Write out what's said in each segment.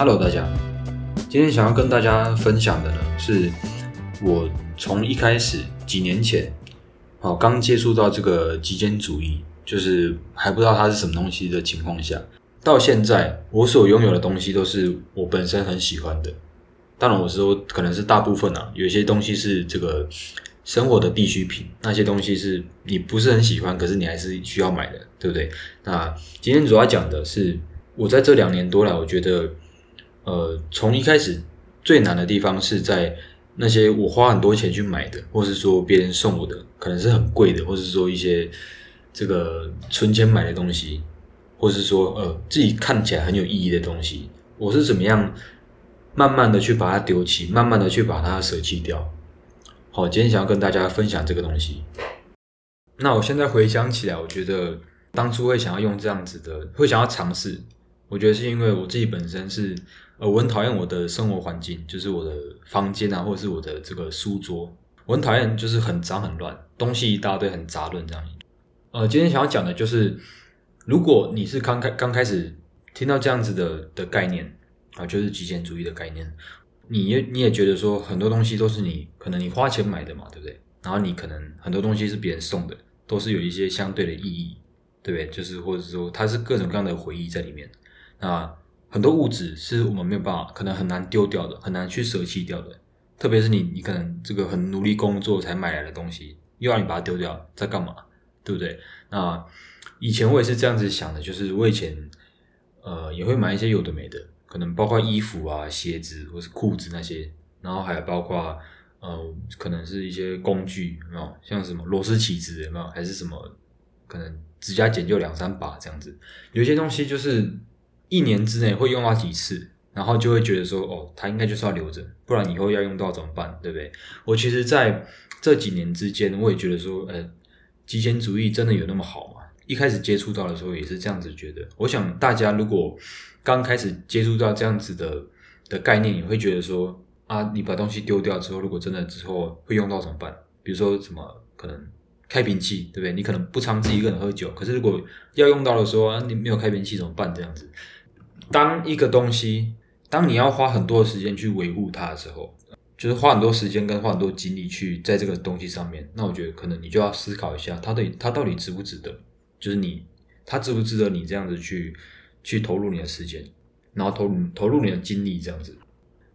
Hello，大家，今天想要跟大家分享的呢，是我从一开始几年前，哦，刚接触到这个极简主义，就是还不知道它是什么东西的情况下，到现在我所拥有的东西都是我本身很喜欢的。当然，我是说可能是大部分啊，有些东西是这个生活的必需品，那些东西是你不是很喜欢，可是你还是需要买的，对不对？那今天主要讲的是我在这两年多来，我觉得。呃，从一开始最难的地方是在那些我花很多钱去买的，或是说别人送我的，可能是很贵的，或是说一些这个存钱买的东西，或是说呃自己看起来很有意义的东西，我是怎么样慢慢的去把它丢弃，慢慢的去把它舍弃掉。好，今天想要跟大家分享这个东西。那我现在回想起来，我觉得当初会想要用这样子的，会想要尝试，我觉得是因为我自己本身是。呃，我很讨厌我的生活环境，就是我的房间啊，或者是我的这个书桌，我很讨厌就是很脏很乱，东西一大堆很杂乱这样。呃，今天想要讲的就是，如果你是刚开刚开始听到这样子的的概念啊，就是极简主义的概念，你也你也觉得说很多东西都是你可能你花钱买的嘛，对不对？然后你可能很多东西是别人送的，都是有一些相对的意义，对不对？就是或者说它是各种各样的回忆在里面啊。很多物质是我们没有办法，可能很难丢掉的，很难去舍弃掉的。特别是你，你可能这个很努力工作才买来的东西，又让你把它丢掉，在干嘛？对不对？那以前我也是这样子想的，就是我以前呃也会买一些有的没的，可能包括衣服啊、鞋子或是裤子那些，然后还有包括呃可能是一些工具，有没有？像什么螺丝起子有没有？还是什么可能指甲剪就两三把这样子，有些东西就是。一年之内会用到几次，然后就会觉得说，哦，它应该就是要留着，不然以后要用到怎么办？对不对？我其实在这几年之间，我也觉得说，呃，极简主义真的有那么好吗？一开始接触到的时候也是这样子觉得。我想大家如果刚开始接触到这样子的的概念，也会觉得说，啊，你把东西丢掉之后，如果真的之后会用到怎么办？比如说什么可能开瓶器，对不对？你可能不常自己一个人喝酒，可是如果要用到的时候，啊，你没有开瓶器怎么办？这样子。当一个东西，当你要花很多的时间去维护它的时候，就是花很多时间跟花很多精力去在这个东西上面，那我觉得可能你就要思考一下，它的它到底值不值得？就是你，它值不值得你这样子去去投入你的时间，然后投入投入你的精力这样子。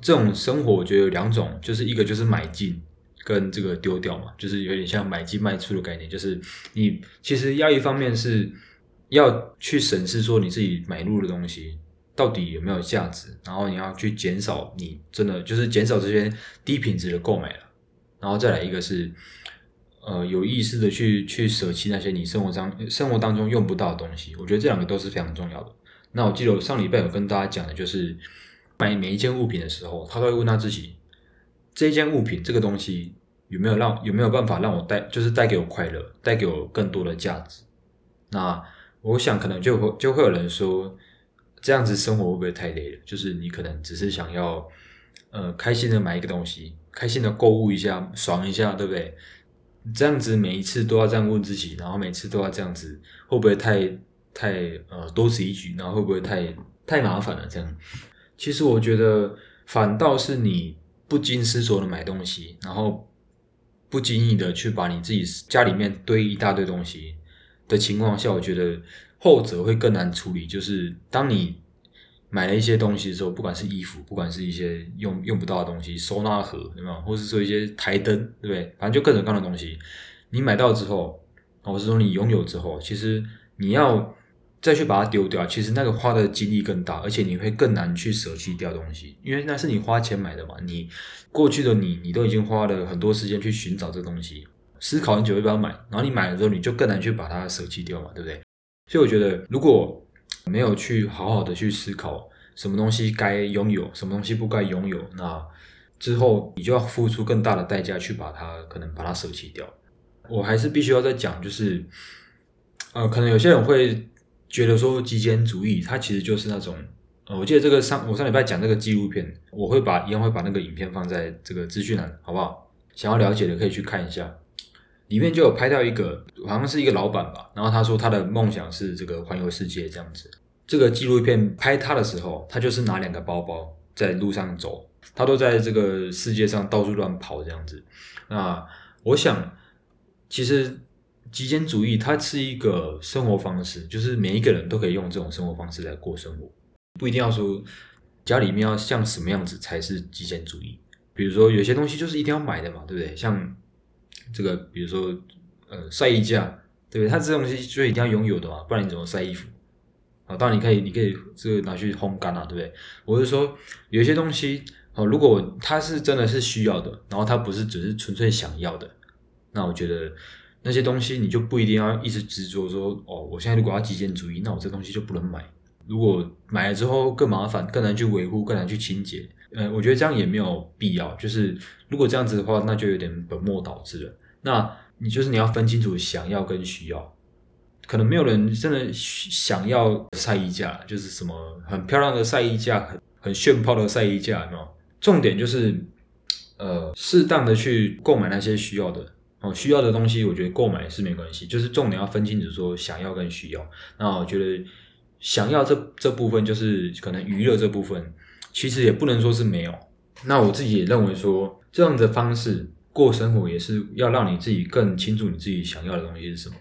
这种生活我觉得有两种，就是一个就是买进跟这个丢掉嘛，就是有点像买进卖出的概念，就是你其实要一方面是要去审视说你自己买入的东西。到底有没有价值？然后你要去减少你真的就是减少这些低品质的购买了，然后再来一个是，呃，有意识的去去舍弃那些你生活当生活当中用不到的东西。我觉得这两个都是非常重要的。那我记得我上礼拜有跟大家讲的，就是买每一件物品的时候，他都会问他自己，这一件物品这个东西有没有让有没有办法让我带，就是带给我快乐，带给我更多的价值。那我想可能就会就会有人说。这样子生活会不会太累了？就是你可能只是想要，呃，开心的买一个东西，开心的购物一下，爽一下，对不对？这样子每一次都要这样问自己，然后每次都要这样子，会不会太太呃多此一举？然后会不会太太麻烦了？这样，其实我觉得反倒是你不经思索的买东西，然后不经意的去把你自己家里面堆一大堆东西的情况下，我觉得。后者会更难处理，就是当你买了一些东西的时候，不管是衣服，不管是一些用用不到的东西，收纳盒，对吗？或是说一些台灯，对不对？反正就各种各样的东西，你买到之后，或是说你拥有之后，其实你要再去把它丢掉，其实那个花的精力更大，而且你会更难去舍弃掉东西，因为那是你花钱买的嘛。你过去的你，你都已经花了很多时间去寻找这东西，思考很久要不要买，然后你买了之后，你就更难去把它舍弃掉嘛，对不对？所以我觉得，如果没有去好好的去思考什么东西该拥有，什么东西不该拥有，那之后你就要付出更大的代价去把它可能把它舍弃掉。我还是必须要再讲，就是呃，可能有些人会觉得说极简主义，它其实就是那种呃，我记得这个上我上礼拜讲这个纪录片，我会把一样会把那个影片放在这个资讯栏，好不好？想要了解的可以去看一下。里面就有拍到一个，好像是一个老板吧，然后他说他的梦想是这个环游世界这样子。这个纪录片拍他的时候，他就是拿两个包包在路上走，他都在这个世界上到处乱跑这样子。那我想，其实极简主义它是一个生活方式，就是每一个人都可以用这种生活方式来过生活，不一定要说家里面要像什么样子才是极简主义。比如说有些东西就是一定要买的嘛，对不对？像这个，比如说呃晒衣架，对不对？它这东西就一定要拥有的嘛，不然你怎么晒衣服？啊，当然你可以，你可以这个拿去烘干啊，对不对？我是说有些东西，哦，如果它是真的是需要的，然后它不是只是纯粹想要的，那我觉得那些东西你就不一定要一直执着说，哦，我现在如果要极简主义，那我这东西就不能买。如果买了之后更麻烦，更难去维护，更难去清洁。呃，我觉得这样也没有必要。就是如果这样子的话，那就有点本末倒置了。那你就是你要分清楚想要跟需要。可能没有人真的想要晒衣架，就是什么很漂亮的晒衣架，很很炫泡的晒衣架，有重点就是呃，适当的去购买那些需要的哦，需要的东西，我觉得购买是没关系。就是重点要分清楚说想要跟需要。那我觉得想要这这部分就是可能娱乐这部分。其实也不能说是没有，那我自己也认为说，这样的方式过生活也是要让你自己更清楚你自己想要的东西是什么，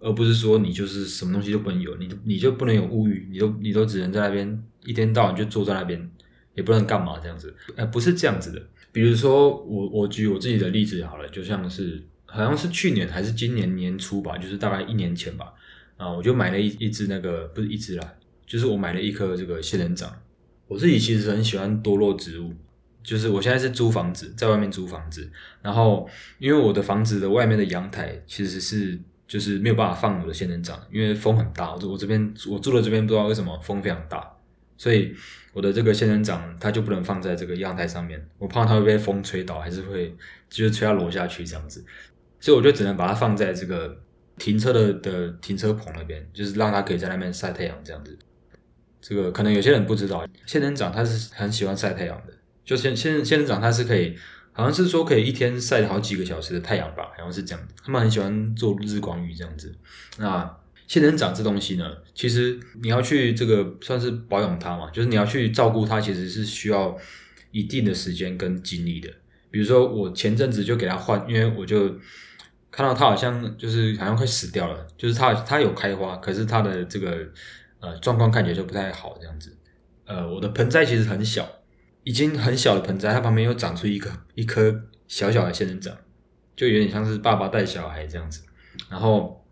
而不是说你就是什么东西都不能有，你你就不能有物欲，你都你都只能在那边一天到晚就坐在那边，也不能干嘛这样子，呃，不是这样子的。比如说我我举我自己的例子好了，就像是好像是去年还是今年年初吧，就是大概一年前吧，啊，我就买了一一只那个不是一只啦，就是我买了一颗这个仙人掌。我自己其实很喜欢多肉植物，就是我现在是租房子，在外面租房子，然后因为我的房子的外面的阳台其实是就是没有办法放我的仙人掌，因为风很大，我我这边我住的这边不知道为什么风非常大，所以我的这个仙人掌它就不能放在这个阳台上面，我怕它会被风吹倒，还是会就是吹到楼下去这样子，所以我就只能把它放在这个停车的的停车棚那边，就是让它可以在那边晒太阳这样子。这个可能有些人不知道，仙人掌它是很喜欢晒太阳的。就仙仙仙人掌它是可以，好像是说可以一天晒好几个小时的太阳吧，好像是这样。他们很喜欢做日光浴这样子。那仙人掌这东西呢，其实你要去这个算是保养它嘛，就是你要去照顾它，其实是需要一定的时间跟精力的。比如说我前阵子就给它换，因为我就看到它好像就是好像快死掉了，就是它它有开花，可是它的这个。呃，状况看起来就不太好，这样子。呃，我的盆栽其实很小，已经很小的盆栽，它旁边又长出一个一颗小小的仙人掌，就有点像是爸爸带小孩这样子。然后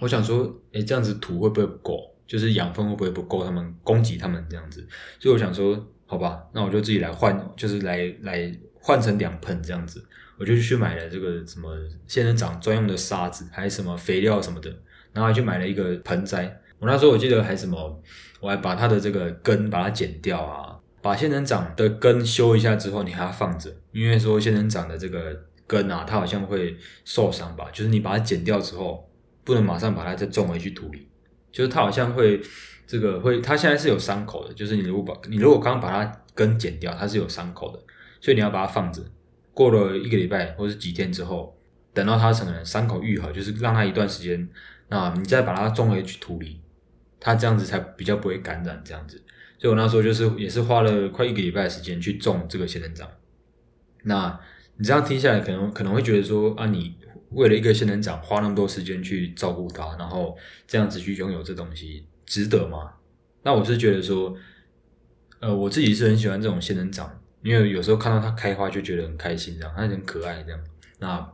我想说，哎，这样子土会不会不够？就是养分会不会不够？他们供给他们这样子。所以我想说，好吧，那我就自己来换，就是来来换成两盆这样子。我就去买了这个什么仙人掌专用的沙子，还是什么肥料什么的，然后还去买了一个盆栽。我那时候我记得还什么，我还把它的这个根把它剪掉啊，把仙人掌的根修一下之后，你还要放着，因为说仙人掌的这个根啊，它好像会受伤吧，就是你把它剪掉之后，不能马上把它再种回去土里，就是它好像会这个会，它现在是有伤口的，就是你如果把你如果刚把它根剪掉，它是有伤口的，所以你要把它放着，过了一个礼拜或者几天之后，等到它可能伤口愈合，就是让它一段时间，那你再把它种回去土里。它这样子才比较不会感染，这样子，所以我那时候就是也是花了快一个礼拜的时间去种这个仙人掌。那你这样听下来，可能可能会觉得说啊，你为了一个仙人掌花那么多时间去照顾它，然后这样子去拥有这东西，值得吗？那我是觉得说，呃，我自己是很喜欢这种仙人掌，因为有时候看到它开花就觉得很开心，这样它很可爱，这样。那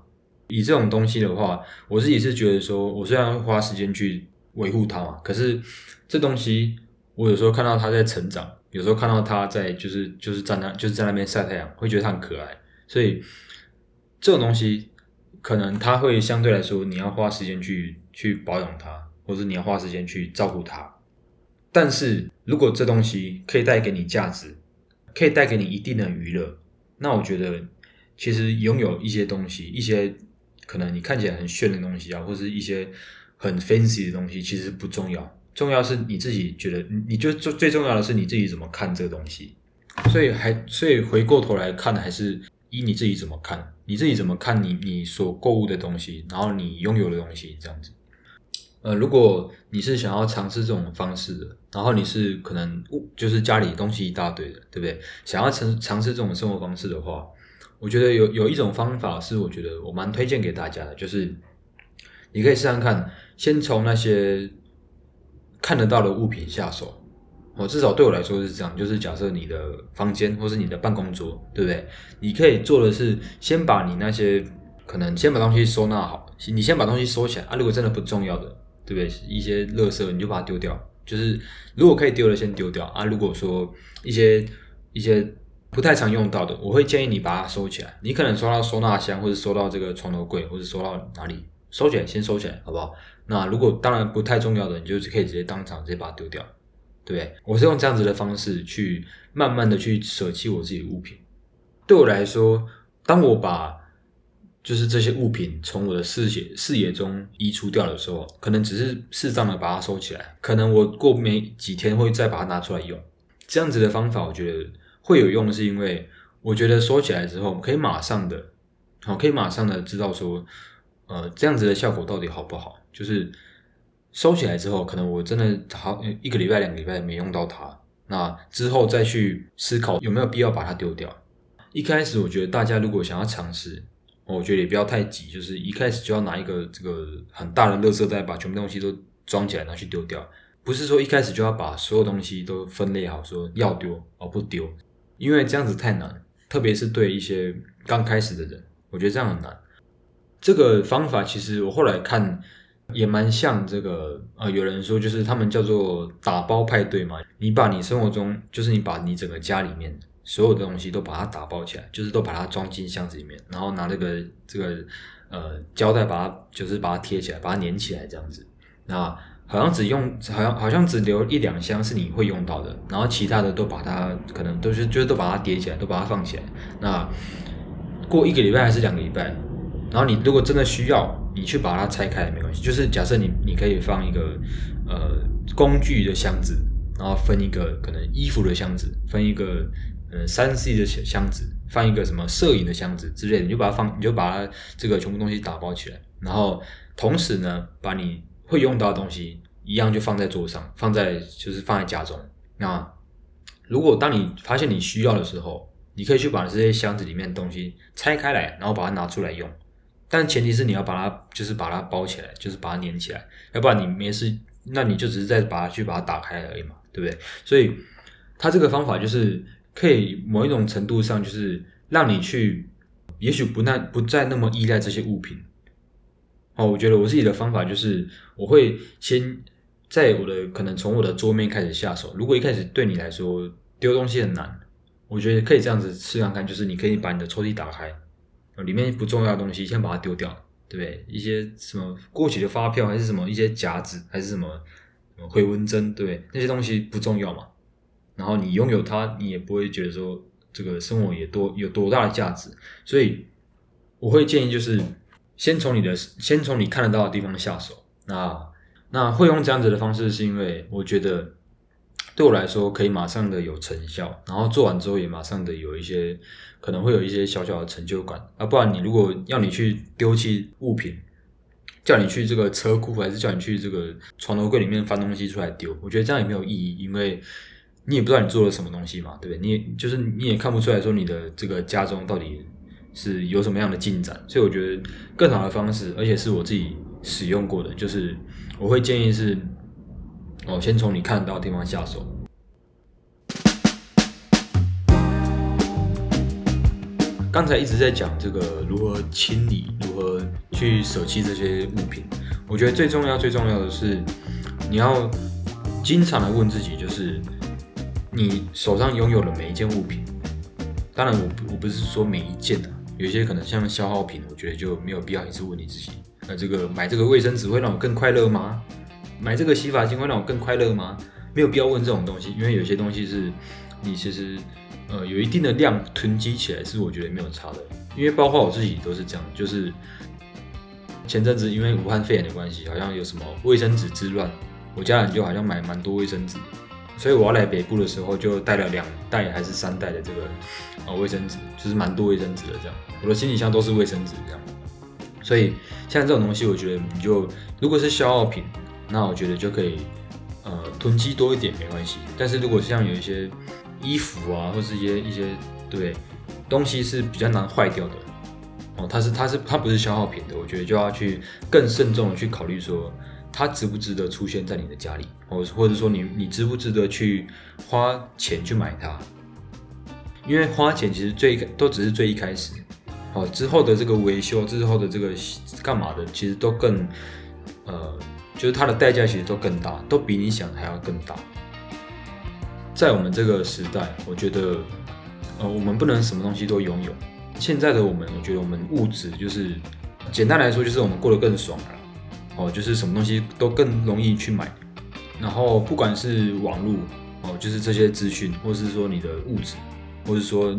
以这种东西的话，我自己是觉得说，我虽然会花时间去。维护它嘛，可是这东西我有时候看到它在成长，有时候看到它在就是就是在那就是在那边晒太阳，会觉得它很可爱。所以这种东西可能它会相对来说你要花时间去去保养它，或者你要花时间去照顾它。但是如果这东西可以带给你价值，可以带给你一定的娱乐，那我觉得其实拥有一些东西，一些可能你看起来很炫的东西啊，或是一些。很 fancy 的东西其实不重要，重要是你自己觉得，你就最最重要的是你自己怎么看这个东西。所以还所以回过头来看，还是以你自己怎么看，你自己怎么看你你所购物的东西，然后你拥有的东西这样子。呃，如果你是想要尝试这种方式的，然后你是可能物就是家里东西一大堆的，对不对？想要尝尝试这种生活方式的话，我觉得有有一种方法是我觉得我蛮推荐给大家的，就是你可以试试看，先从那些看得到的物品下手。哦，至少对我来说是这样，就是假设你的房间或是你的办公桌，对不对？你可以做的是先把你那些可能先把东西收纳好，你先把东西收起来啊。如果真的不重要的，对不对？一些垃圾你就把它丢掉，就是如果可以丢的先丢掉啊。如果说一些一些不太常用到的，我会建议你把它收起来。你可能收到收纳箱，或者收到这个床头柜，或者收到哪里，收起来先收起来，好不好？那如果当然不太重要的，你就是可以直接当场直接把它丢掉。对，我是用这样子的方式去慢慢的去舍弃我自己的物品。对我来说，当我把就是这些物品从我的视野视野中移除掉的时候，可能只是适当的把它收起来，可能我过没几天会再把它拿出来用。这样子的方法，我觉得会有用，是因为我觉得收起来之后，可以马上的，好，可以马上的知道说，呃，这样子的效果到底好不好，就是。收起来之后，可能我真的好一个礼拜、两个礼拜没用到它，那之后再去思考有没有必要把它丢掉。一开始我觉得大家如果想要尝试，我觉得也不要太急，就是一开始就要拿一个这个很大的垃圾袋把全部东西都装起来拿去丢掉，不是说一开始就要把所有东西都分类好，说要丢而不丢，因为这样子太难，特别是对一些刚开始的人，我觉得这样很难。这个方法其实我后来看。也蛮像这个，呃，有人说就是他们叫做打包派对嘛。你把你生活中，就是你把你整个家里面所有的东西都把它打包起来，就是都把它装进箱子里面，然后拿这个这个呃胶带把它就是把它贴起来，把它粘起来这样子。那好像只用，好像好像只留一两箱是你会用到的，然后其他的都把它可能都是就是都把它叠起来，都把它放起来。那过一个礼拜还是两个礼拜，然后你如果真的需要。你去把它拆开也没关系，就是假设你你可以放一个呃工具的箱子，然后分一个可能衣服的箱子，分一个呃三 C 的箱箱子，放一个什么摄影的箱子之类的，你就把它放，你就把它这个全部东西打包起来，然后同时呢，把你会用到的东西一样就放在桌上，放在就是放在家中。那如果当你发现你需要的时候，你可以去把这些箱子里面的东西拆开来，然后把它拿出来用。但前提是你要把它，就是把它包起来，就是把它粘起来，要不然你没事，那你就只是在把它去把它打开而已嘛，对不对？所以它这个方法就是可以某一种程度上，就是让你去，也许不那不再那么依赖这些物品。哦，我觉得我自己的方法就是，我会先在我的可能从我的桌面开始下手。如果一开始对你来说丢东西很难，我觉得可以这样子试看看，就是你可以把你的抽屉打开。里面不重要的东西先把它丢掉，对不对？一些什么过期的发票，还是什么一些夹子，还是什么回纹针，对不对？那些东西不重要嘛。然后你拥有它，你也不会觉得说这个生活也多有多大的价值。所以我会建议就是先从你的先从你看得到的地方下手。那那会用这样子的方式，是因为我觉得。对我来说，可以马上的有成效，然后做完之后也马上的有一些，可能会有一些小小的成就感啊。不然你如果要你去丢弃物品，叫你去这个车库，还是叫你去这个床头柜里面翻东西出来丢，我觉得这样也没有意义，因为你也不知道你做了什么东西嘛，对不对？你也就是你也看不出来说你的这个家中到底是有什么样的进展，所以我觉得更好的方式，而且是我自己使用过的，就是我会建议是。哦，先从你看到的地方下手。刚才一直在讲这个如何清理，如何去舍弃这些物品。我觉得最重要、最重要的是，你要经常的问自己，就是你手上拥有的每一件物品。当然，我我不是说每一件的，有些可能像消耗品，我觉得就没有必要一直问你自己。那这个买这个卫生纸会让我更快乐吗？买这个洗发精会让我更快乐吗？没有必要问这种东西，因为有些东西是你其实呃有一定的量囤积起来是我觉得没有差的。因为包括我自己都是这样，就是前阵子因为武汉肺炎的关系，好像有什么卫生纸之乱，我家人就好像买蛮多卫生纸，所以我要来北部的时候就带了两袋还是三袋的这个呃卫生纸，就是蛮多卫生纸的这样，我的行李箱都是卫生纸这样。所以像这种东西，我觉得你就如果是消耗品。那我觉得就可以呃囤积多一点没关系。但是如果像有一些衣服啊，或是一些一些对东西是比较难坏掉的哦，它是它是它不是消耗品的，我觉得就要去更慎重的去考虑说。它值不值得出现在你的家里，或或者说你你值不值得去花钱去买它？因为花钱其实最都只是最一开始，哦，之后的这个维修，之后的这个干嘛的，其实都更呃，就是它的代价其实都更大，都比你想的还要更大。在我们这个时代，我觉得呃，我们不能什么东西都拥有。现在的我们，我觉得我们物质就是简单来说，就是我们过得更爽了。哦，就是什么东西都更容易去买，然后不管是网络哦，就是这些资讯，或是说你的物质，或是说人，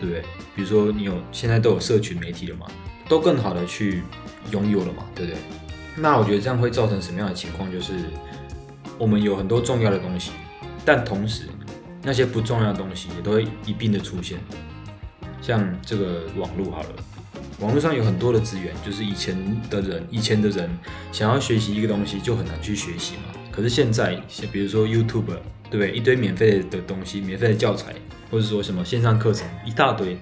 对不对？比如说你有现在都有社群媒体了嘛，都更好的去拥有了嘛，对不对？那我觉得这样会造成什么样的情况？就是我们有很多重要的东西，但同时那些不重要的东西也都会一并的出现，像这个网络好了。网络上有很多的资源，就是以前的人，以前的人想要学习一个东西就很难去学习嘛。可是现在，比如说 YouTube，对不对？一堆免费的东西，免费的教材，或者说什么线上课程一大堆，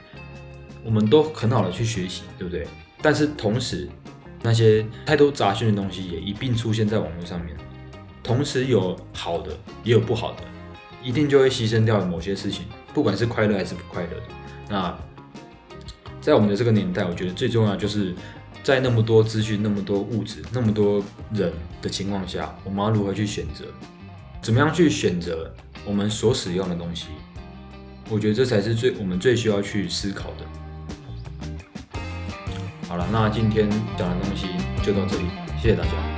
我们都很好的去学习，对不对？但是同时，那些太多杂讯的东西也一并出现在网络上面，同时有好的，也有不好的，一定就会牺牲掉某些事情，不管是快乐还是不快乐的。那。在我们的这个年代，我觉得最重要就是在那么多资讯、那么多物质、那么多人的情况下，我们要如何去选择？怎么样去选择我们所使用的东西？我觉得这才是最我们最需要去思考的。好了，那今天讲的东西就到这里，谢谢大家。